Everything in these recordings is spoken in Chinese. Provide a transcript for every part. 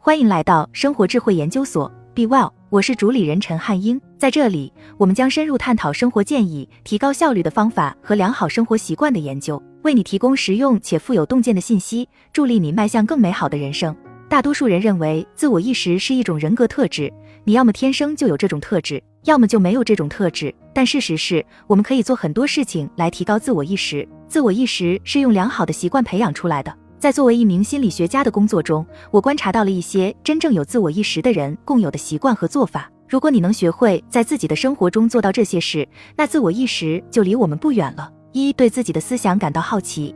欢迎来到生活智慧研究所，Be Well，我是主理人陈汉英。在这里，我们将深入探讨生活建议、提高效率的方法和良好生活习惯的研究，为你提供实用且富有洞见的信息，助力你迈向更美好的人生。大多数人认为自我意识是一种人格特质，你要么天生就有这种特质，要么就没有这种特质。但事实是，我们可以做很多事情来提高自我意识。自我意识是用良好的习惯培养出来的。在作为一名心理学家的工作中，我观察到了一些真正有自我意识的人共有的习惯和做法。如果你能学会在自己的生活中做到这些事，那自我意识就离我们不远了。一对自己的思想感到好奇，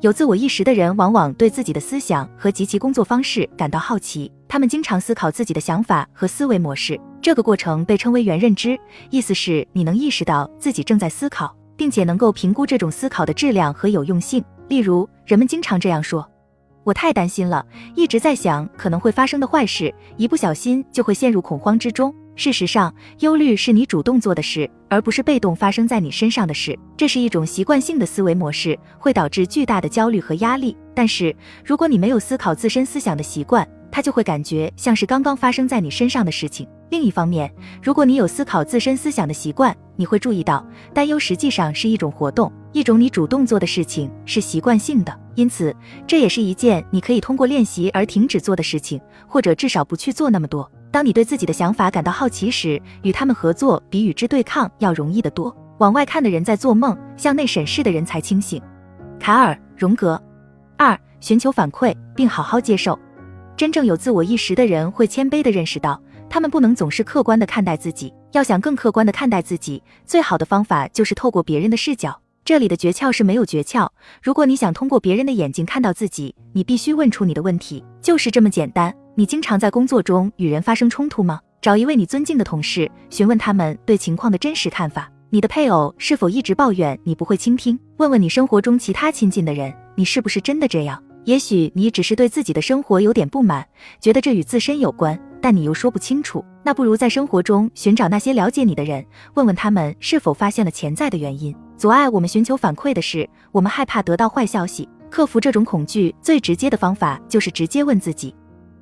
有自我意识的人往往对自己的思想和及其工作方式感到好奇。他们经常思考自己的想法和思维模式，这个过程被称为原认知，意思是你能意识到自己正在思考，并且能够评估这种思考的质量和有用性。例如，人们经常这样说：“我太担心了，一直在想可能会发生的坏事，一不小心就会陷入恐慌之中。”事实上，忧虑是你主动做的事，而不是被动发生在你身上的事。这是一种习惯性的思维模式，会导致巨大的焦虑和压力。但是，如果你没有思考自身思想的习惯，它就会感觉像是刚刚发生在你身上的事情。另一方面，如果你有思考自身思想的习惯，你会注意到，担忧实际上是一种活动，一种你主动做的事情，是习惯性的。因此，这也是一件你可以通过练习而停止做的事情，或者至少不去做那么多。当你对自己的想法感到好奇时，与他们合作比与之对抗要容易得多。往外看的人在做梦，向内审视的人才清醒。卡尔·荣格。二、寻求反馈并好好接受。真正有自我意识的人会谦卑地认识到，他们不能总是客观地看待自己。要想更客观地看待自己，最好的方法就是透过别人的视角。这里的诀窍是没有诀窍。如果你想通过别人的眼睛看到自己，你必须问出你的问题，就是这么简单。你经常在工作中与人发生冲突吗？找一位你尊敬的同事，询问他们对情况的真实看法。你的配偶是否一直抱怨你不会倾听？问问你生活中其他亲近的人，你是不是真的这样？也许你只是对自己的生活有点不满，觉得这与自身有关，但你又说不清楚。那不如在生活中寻找那些了解你的人，问问他们是否发现了潜在的原因。阻碍我们寻求反馈的是，我们害怕得到坏消息。克服这种恐惧最直接的方法就是直接问自己：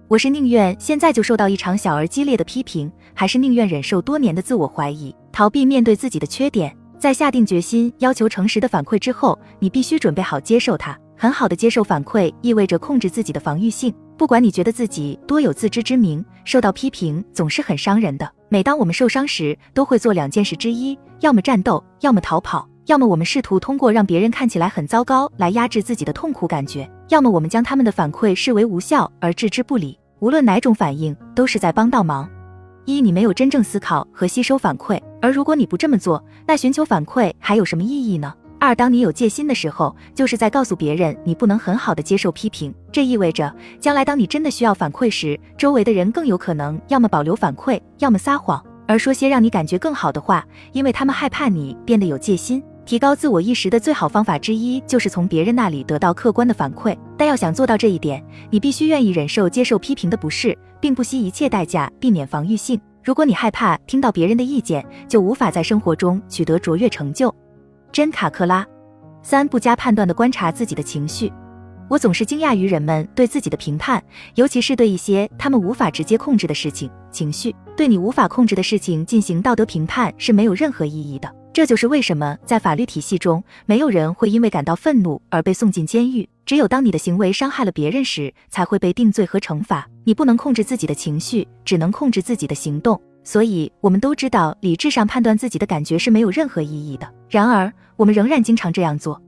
我是宁愿现在就受到一场小而激烈的批评，还是宁愿忍受多年的自我怀疑，逃避面对自己的缺点？在下定决心要求诚实的反馈之后，你必须准备好接受它。很好的接受反馈，意味着控制自己的防御性。不管你觉得自己多有自知之明，受到批评总是很伤人的。每当我们受伤时，都会做两件事之一：要么战斗，要么逃跑；要么我们试图通过让别人看起来很糟糕来压制自己的痛苦感觉；要么我们将他们的反馈视为无效而置之不理。无论哪种反应，都是在帮倒忙。一，你没有真正思考和吸收反馈，而如果你不这么做，那寻求反馈还有什么意义呢？二，当你有戒心的时候，就是在告诉别人你不能很好的接受批评。这意味着，将来当你真的需要反馈时，周围的人更有可能要么保留反馈，要么撒谎，而说些让你感觉更好的话，因为他们害怕你变得有戒心。提高自我意识的最好方法之一，就是从别人那里得到客观的反馈。但要想做到这一点，你必须愿意忍受接受批评的不适，并不惜一切代价避免防御性。如果你害怕听到别人的意见，就无法在生活中取得卓越成就。真卡克拉，三不加判断的观察自己的情绪。我总是惊讶于人们对自己的评判，尤其是对一些他们无法直接控制的事情。情绪对你无法控制的事情进行道德评判是没有任何意义的。这就是为什么在法律体系中，没有人会因为感到愤怒而被送进监狱。只有当你的行为伤害了别人时，才会被定罪和惩罚。你不能控制自己的情绪，只能控制自己的行动。所以，我们都知道，理智上判断自己的感觉是没有任何意义的。然而，我们仍然经常这样做。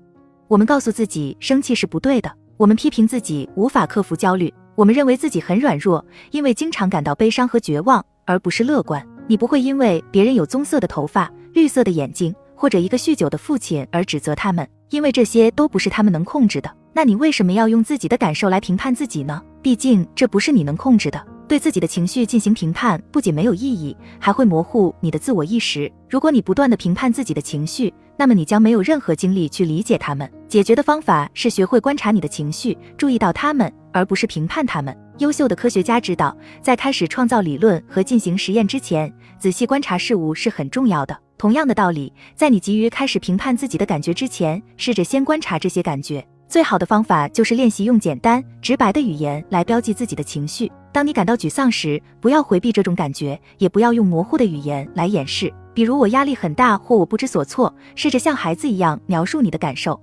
我们告诉自己生气是不对的，我们批评自己无法克服焦虑，我们认为自己很软弱，因为经常感到悲伤和绝望，而不是乐观。你不会因为别人有棕色的头发、绿色的眼睛或者一个酗酒的父亲而指责他们，因为这些都不是他们能控制的。那你为什么要用自己的感受来评判自己呢？毕竟这不是你能控制的。对自己的情绪进行评判，不仅没有意义，还会模糊你的自我意识。如果你不断的评判自己的情绪，那么你将没有任何精力去理解他们。解决的方法是学会观察你的情绪，注意到他们，而不是评判他们。优秀的科学家知道，在开始创造理论和进行实验之前，仔细观察事物是很重要的。同样的道理，在你急于开始评判自己的感觉之前，试着先观察这些感觉。最好的方法就是练习用简单直白的语言来标记自己的情绪。当你感到沮丧时，不要回避这种感觉，也不要用模糊的语言来掩饰，比如我压力很大或我不知所措。试着像孩子一样描述你的感受：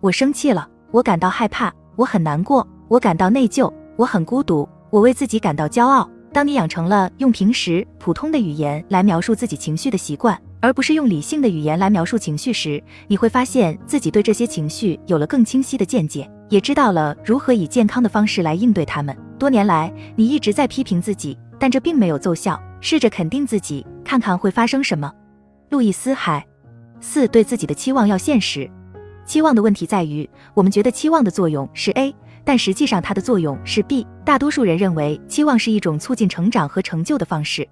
我生气了，我感到害怕，我很难过，我感到内疚，我很孤独，我为自己感到骄傲。当你养成了用平时普通的语言来描述自己情绪的习惯，而不是用理性的语言来描述情绪时，你会发现自己对这些情绪有了更清晰的见解，也知道了如何以健康的方式来应对他们。多年来，你一直在批评自己，但这并没有奏效。试着肯定自己，看看会发生什么。路易斯·海，四对自己的期望要现实。期望的问题在于，我们觉得期望的作用是 A。但实际上，它的作用是 B。大多数人认为期望是一种促进成长和成就的方式。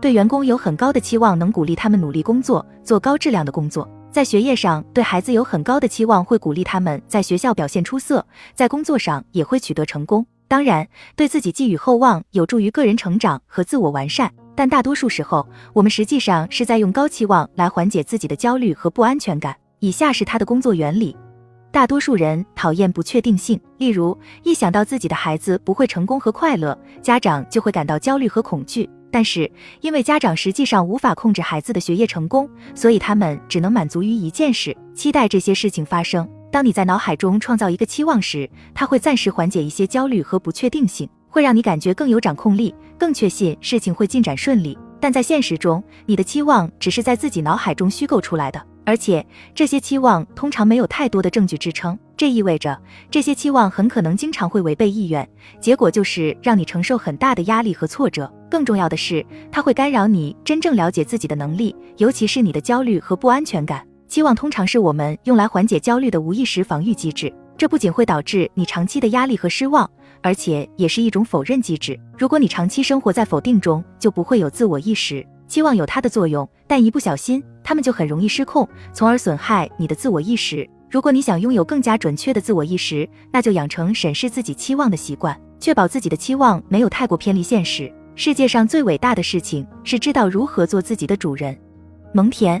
对员工有很高的期望，能鼓励他们努力工作，做高质量的工作。在学业上，对孩子有很高的期望，会鼓励他们在学校表现出色，在工作上也会取得成功。当然，对自己寄予厚望，有助于个人成长和自我完善。但大多数时候，我们实际上是在用高期望来缓解自己的焦虑和不安全感。以下是他的工作原理。大多数人讨厌不确定性，例如一想到自己的孩子不会成功和快乐，家长就会感到焦虑和恐惧。但是因为家长实际上无法控制孩子的学业成功，所以他们只能满足于一件事，期待这些事情发生。当你在脑海中创造一个期望时，它会暂时缓解一些焦虑和不确定性，会让你感觉更有掌控力，更确信事情会进展顺利。但在现实中，你的期望只是在自己脑海中虚构出来的。而且这些期望通常没有太多的证据支撑，这意味着这些期望很可能经常会违背意愿，结果就是让你承受很大的压力和挫折。更重要的是，它会干扰你真正了解自己的能力，尤其是你的焦虑和不安全感。期望通常是我们用来缓解焦虑的无意识防御机制，这不仅会导致你长期的压力和失望，而且也是一种否认机制。如果你长期生活在否定中，就不会有自我意识。期望有它的作用，但一不小心，它们就很容易失控，从而损害你的自我意识。如果你想拥有更加准确的自我意识，那就养成审视自己期望的习惯，确保自己的期望没有太过偏离现实。世界上最伟大的事情是知道如何做自己的主人。蒙恬，